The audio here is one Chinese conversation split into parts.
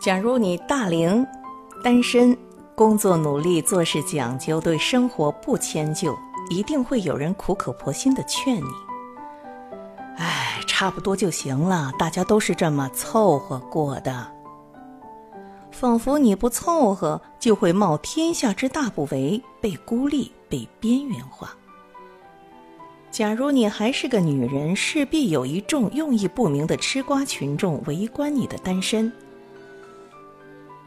假如你大龄、单身、工作努力、做事讲究、对生活不迁就，一定会有人苦口婆心的劝你：“哎，差不多就行了，大家都是这么凑合过的。”仿佛你不凑合，就会冒天下之大不韪，被孤立、被边缘化。假如你还是个女人，势必有一众用意不明的吃瓜群众围观你的单身。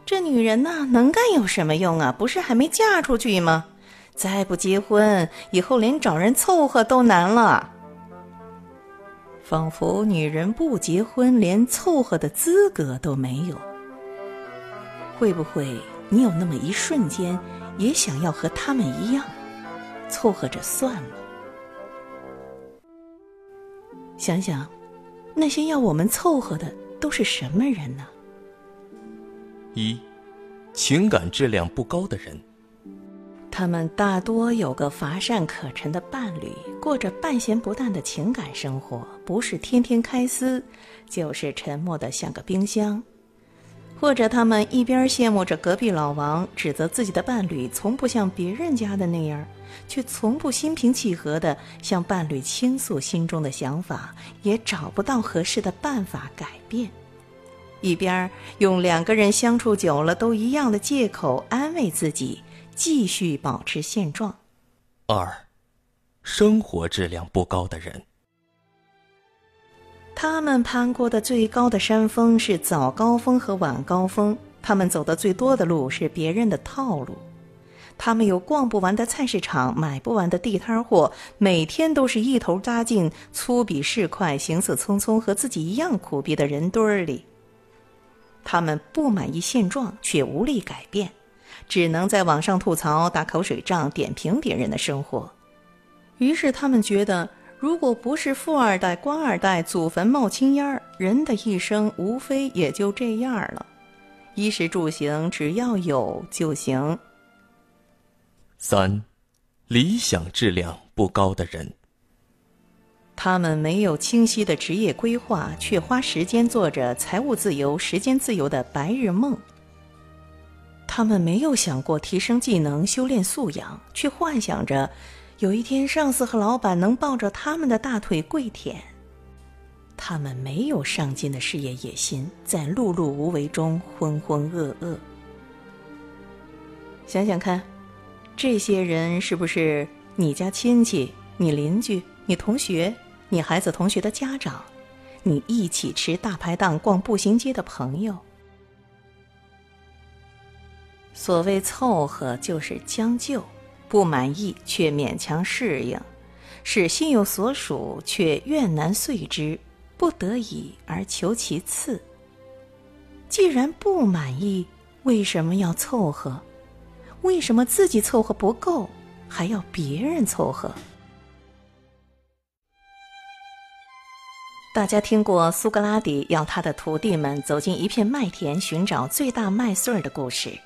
这女人呐，能干有什么用啊？不是还没嫁出去吗？再不结婚，以后连找人凑合都难了。仿佛女人不结婚，连凑合的资格都没有。会不会你有那么一瞬间，也想要和他们一样，凑合着算了？想想，那些要我们凑合的都是什么人呢？一，情感质量不高的人。他们大多有个乏善可陈的伴侣，过着半咸不淡的情感生活，不是天天开撕，就是沉默的像个冰箱。或者他们一边羡慕着隔壁老王，指责自己的伴侣从不像别人家的那样。却从不心平气和地向伴侣倾诉心中的想法，也找不到合适的办法改变。一边用两个人相处久了都一样的借口安慰自己，继续保持现状。二，生活质量不高的人。他们攀过的最高的山峰是早高峰和晚高峰，他们走的最多的路是别人的套路。他们有逛不完的菜市场，买不完的地摊货，每天都是一头扎进粗鄙市侩、行色匆匆、和自己一样苦逼的人堆儿里。他们不满意现状，却无力改变，只能在网上吐槽、打口水仗、点评别人的生活。于是他们觉得，如果不是富二代、官二代，祖坟冒青烟儿，人的一生无非也就这样了。衣食住行，只要有就行。三，理想质量不高的人。他们没有清晰的职业规划，却花时间做着财务自由、时间自由的白日梦。他们没有想过提升技能、修炼素养，却幻想着有一天上司和老板能抱着他们的大腿跪舔。他们没有上进的事业野心，在碌碌无为中浑浑噩噩。想想看。这些人是不是你家亲戚、你邻居、你同学、你孩子同学的家长，你一起吃大排档、逛步行街的朋友？所谓凑合，就是将就，不满意却勉强适应，是心有所属却愿难遂之，不得已而求其次。既然不满意，为什么要凑合？为什么自己凑合不够，还要别人凑合？大家听过苏格拉底要他的徒弟们走进一片麦田寻找最大麦穗儿的故事。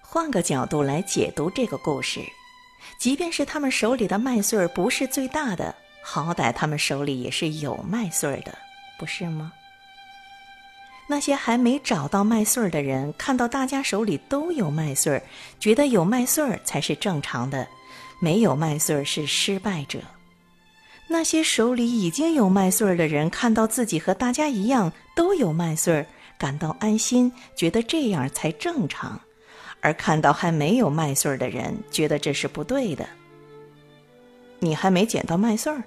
换个角度来解读这个故事，即便是他们手里的麦穗儿不是最大的，好歹他们手里也是有麦穗儿的，不是吗？那些还没找到麦穗儿的人，看到大家手里都有麦穗儿，觉得有麦穗儿才是正常的，没有麦穗儿是失败者。那些手里已经有麦穗儿的人，看到自己和大家一样都有麦穗儿，感到安心，觉得这样才正常；而看到还没有麦穗儿的人，觉得这是不对的。你还没捡到麦穗儿，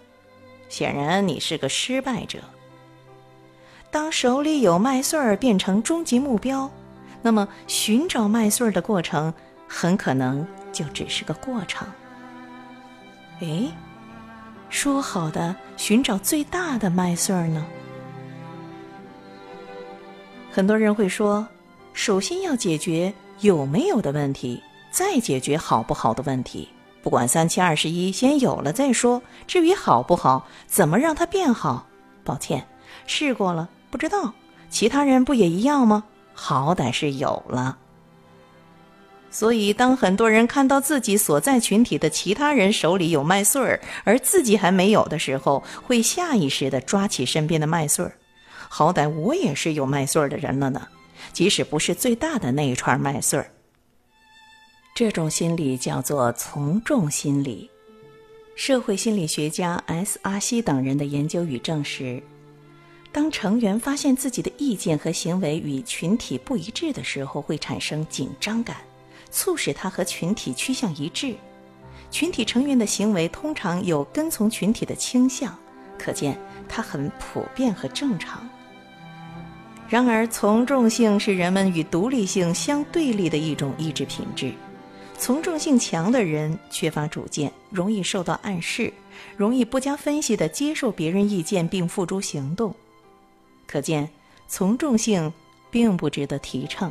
显然你是个失败者。当手里有麦穗儿变成终极目标，那么寻找麦穗儿的过程很可能就只是个过程。哎，说好的寻找最大的麦穗儿呢？很多人会说，首先要解决有没有的问题，再解决好不好的问题。不管三七二十一，先有了再说。至于好不好，怎么让它变好？抱歉，试过了。不知道，其他人不也一样吗？好歹是有了。所以，当很多人看到自己所在群体的其他人手里有麦穗儿，而自己还没有的时候，会下意识的抓起身边的麦穗儿。好歹我也是有麦穗儿的人了呢，即使不是最大的那一串麦穗儿。这种心理叫做从众心理。社会心理学家 S. 阿西等人的研究与证实，当成员发现自己的意见和行为与群体不一致的时候，会产生紧张感，促使他和群体趋向一致。群体成员的行为通常有跟从群体的倾向，可见它很普遍和正常。然而，从众性是人们与独立性相对立的一种意志品质。从众性强的人缺乏主见，容易受到暗示，容易不加分析地接受别人意见并付诸行动。可见，从众性并不值得提倡。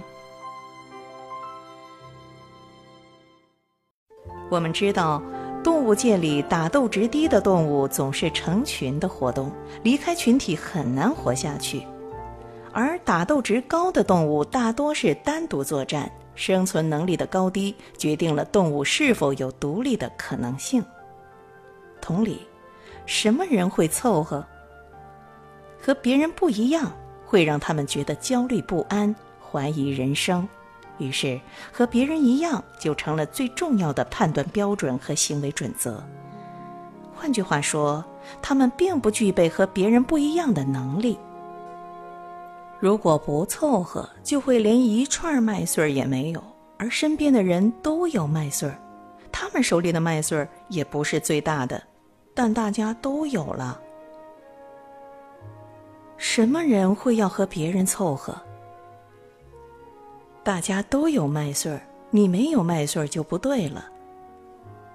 我们知道，动物界里打斗值低的动物总是成群的活动，离开群体很难活下去；而打斗值高的动物大多是单独作战。生存能力的高低决定了动物是否有独立的可能性。同理，什么人会凑合？和别人不一样，会让他们觉得焦虑不安、怀疑人生。于是，和别人一样就成了最重要的判断标准和行为准则。换句话说，他们并不具备和别人不一样的能力。如果不凑合，就会连一串麦穗儿也没有。而身边的人都有麦穗儿，他们手里的麦穗儿也不是最大的，但大家都有了。什么人会要和别人凑合？大家都有麦穗儿，你没有麦穗儿就不对了。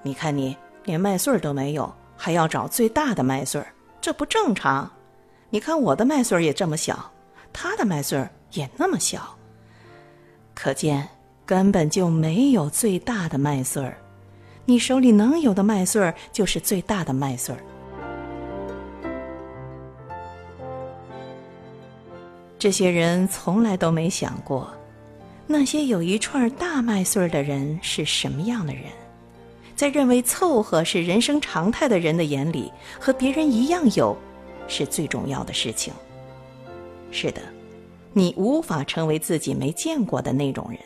你看你连麦穗儿都没有，还要找最大的麦穗儿，这不正常。你看我的麦穗儿也这么小。他的麦穗儿也那么小，可见根本就没有最大的麦穗儿。你手里能有的麦穗儿就是最大的麦穗儿。这些人从来都没想过，那些有一串大麦穗的人是什么样的人。在认为凑合是人生常态的人的眼里，和别人一样有，是最重要的事情。是的，你无法成为自己没见过的那种人。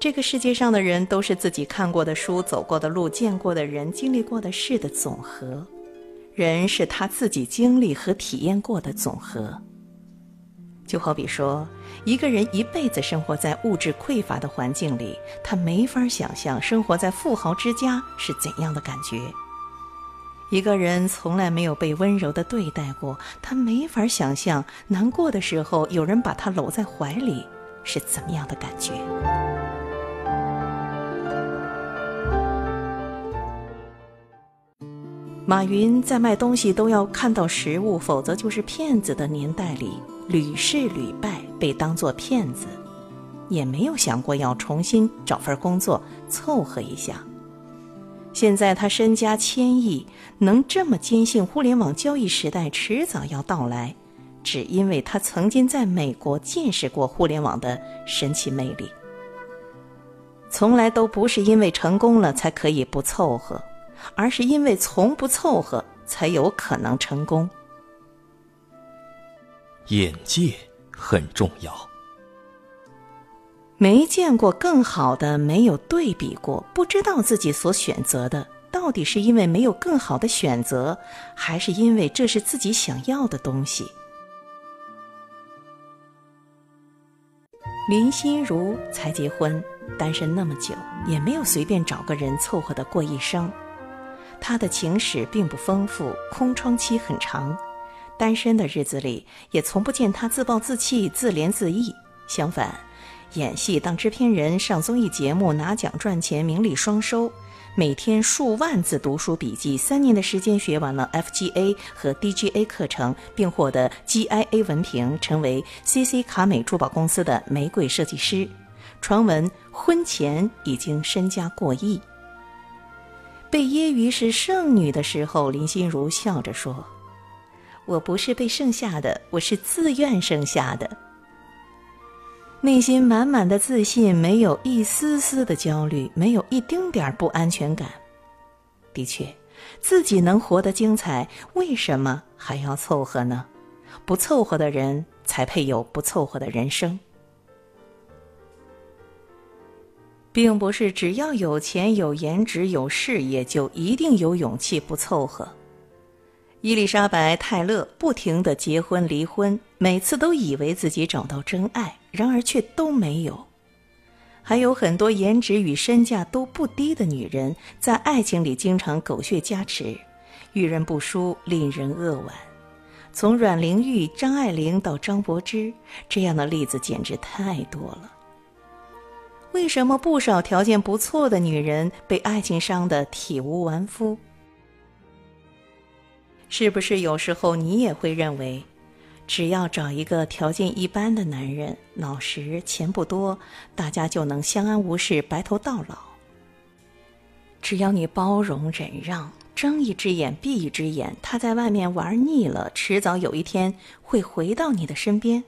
这个世界上的人都是自己看过的书、走过的路、见过的人、经历过的事的总和。人是他自己经历和体验过的总和。就好比说，一个人一辈子生活在物质匮乏的环境里，他没法想象生活在富豪之家是怎样的感觉。一个人从来没有被温柔的对待过，他没法想象难过的时候有人把他搂在怀里是怎么样的感觉。马云在卖东西都要看到实物，否则就是骗子的年代里，屡试屡败，被当作骗子，也没有想过要重新找份工作凑合一下。现在他身家千亿，能这么坚信互联网交易时代迟早要到来，只因为他曾经在美国见识过互联网的神奇魅力。从来都不是因为成功了才可以不凑合，而是因为从不凑合才有可能成功。眼界很重要。没见过更好的，没有对比过，不知道自己所选择的到底是因为没有更好的选择，还是因为这是自己想要的东西。林心如才结婚，单身那么久，也没有随便找个人凑合的过一生。他的情史并不丰富，空窗期很长，单身的日子里也从不见他自暴自弃、自怜自艾，相反。演戏当制片人，上综艺节目拿奖赚钱，名利双收。每天数万字读书笔记，三年的时间学完了 FGA 和 DGA 课程，并获得 GIA 文凭，成为 CC 卡美珠宝公司的玫瑰设计师。传闻婚前已经身家过亿。被揶揄是剩女的时候，林心如笑着说：“我不是被剩下的，我是自愿剩下的。”内心满满的自信，没有一丝丝的焦虑，没有一丁点儿不安全感。的确，自己能活得精彩，为什么还要凑合呢？不凑合的人才配有不凑合的人生。并不是只要有钱、有颜值、有事业就一定有勇气不凑合。伊丽莎白·泰勒不停的结婚离婚，每次都以为自己找到真爱，然而却都没有。还有很多颜值与身价都不低的女人，在爱情里经常狗血加持，遇人不淑，令人扼腕。从阮玲玉、张爱玲到张柏芝，这样的例子简直太多了。为什么不少条件不错的女人被爱情伤得体无完肤？是不是有时候你也会认为，只要找一个条件一般的男人，老实、钱不多，大家就能相安无事、白头到老？只要你包容忍让，睁一只眼闭一只眼，他在外面玩腻了，迟早有一天会回到你的身边。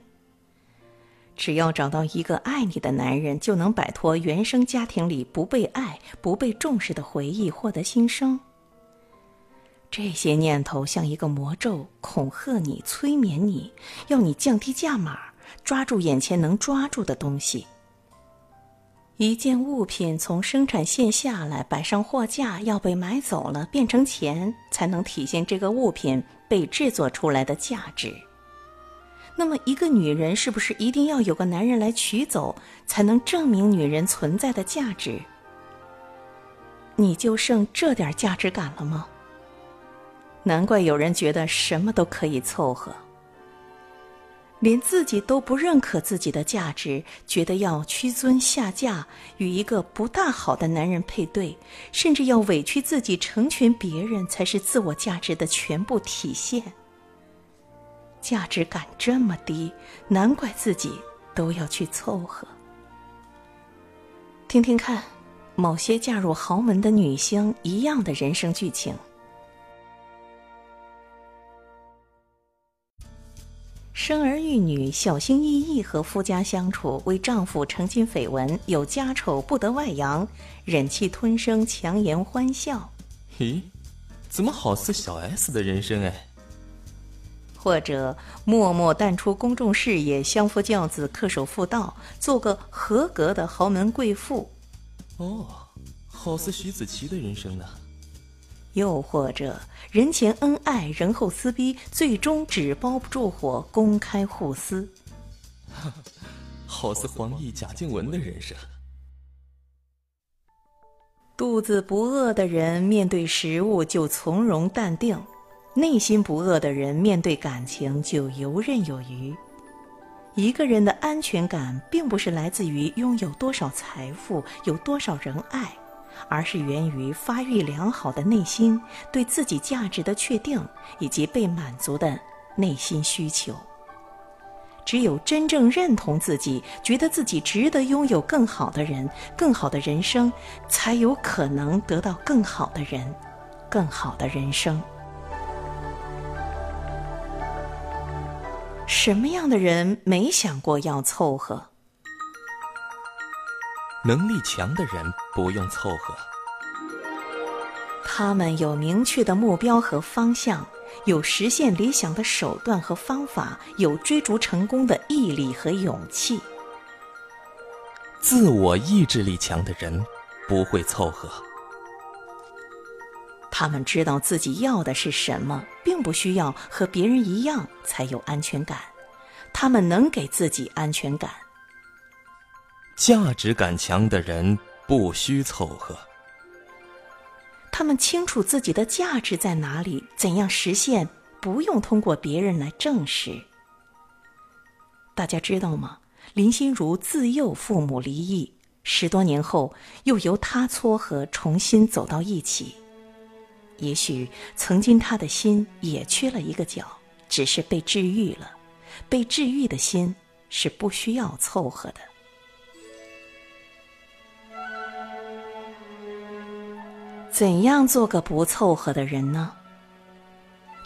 只要找到一个爱你的男人，就能摆脱原生家庭里不被爱、不被重视的回忆，获得新生。这些念头像一个魔咒，恐吓你、催眠你，要你降低价码，抓住眼前能抓住的东西。一件物品从生产线下来，摆上货架，要被买走了，变成钱，才能体现这个物品被制作出来的价值。那么，一个女人是不是一定要有个男人来娶走，才能证明女人存在的价值？你就剩这点价值感了吗？难怪有人觉得什么都可以凑合，连自己都不认可自己的价值，觉得要屈尊下嫁，与一个不大好的男人配对，甚至要委屈自己成全别人，才是自我价值的全部体现。价值感这么低，难怪自己都要去凑合。听听看，某些嫁入豪门的女星一样的人生剧情：生儿育女，小心翼翼和夫家相处，为丈夫澄清绯闻，有家丑不得外扬，忍气吞声，强颜欢笑。咦，怎么好似小 S 的人生哎？或者默默淡出公众视野，相夫教子，恪守妇道，做个合格的豪门贵妇。哦，好似徐子淇的人生呢。又或者人前恩爱，人后撕逼，最终纸包不住火，公开互撕。好似黄奕、贾静雯的人生。肚子不饿的人，面对食物就从容淡定。内心不饿的人，面对感情就游刃有余。一个人的安全感，并不是来自于拥有多少财富、有多少人爱，而是源于发育良好的内心对自己价值的确定以及被满足的内心需求。只有真正认同自己，觉得自己值得拥有更好的人、更好的人生，才有可能得到更好的人、更好的人生。什么样的人没想过要凑合？能力强的人不用凑合。他们有明确的目标和方向，有实现理想的手段和方法，有追逐成功的毅力和勇气。自我意志力强的人不会凑合。他们知道自己要的是什么，并不需要和别人一样才有安全感。他们能给自己安全感。价值感强的人不需凑合。他们清楚自己的价值在哪里，怎样实现，不用通过别人来证实。大家知道吗？林心如自幼父母离异，十多年后又由他撮合重新走到一起。也许曾经他的心也缺了一个角，只是被治愈了。被治愈的心是不需要凑合的。怎样做个不凑合的人呢？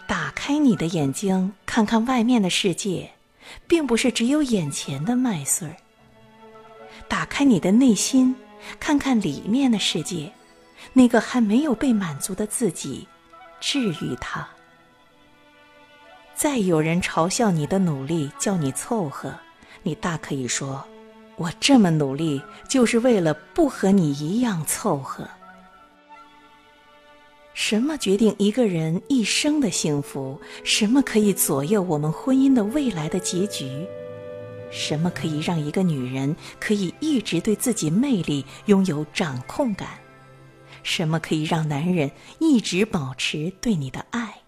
打开你的眼睛，看看外面的世界，并不是只有眼前的麦穗儿。打开你的内心，看看里面的世界。那个还没有被满足的自己，治愈他。再有人嘲笑你的努力，叫你凑合，你大可以说：“我这么努力，就是为了不和你一样凑合。什么决定一个人一生的幸福？什么可以左右我们婚姻的未来的结局？什么可以让一个女人可以一直对自己魅力拥有掌控感？什么可以让男人一直保持对你的爱？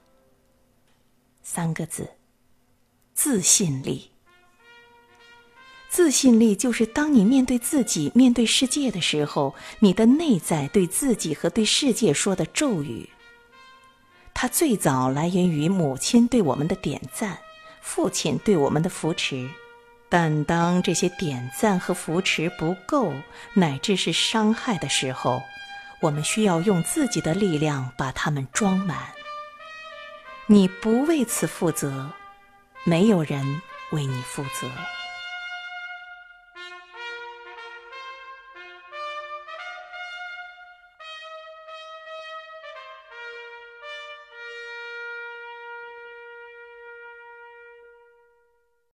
三个字：自信力。自信力就是当你面对自己、面对世界的时候，你的内在对自己和对世界说的咒语。它最早来源于母亲对我们的点赞，父亲对我们的扶持。但当这些点赞和扶持不够，乃至是伤害的时候，我们需要用自己的力量把它们装满。你不为此负责，没有人为你负责。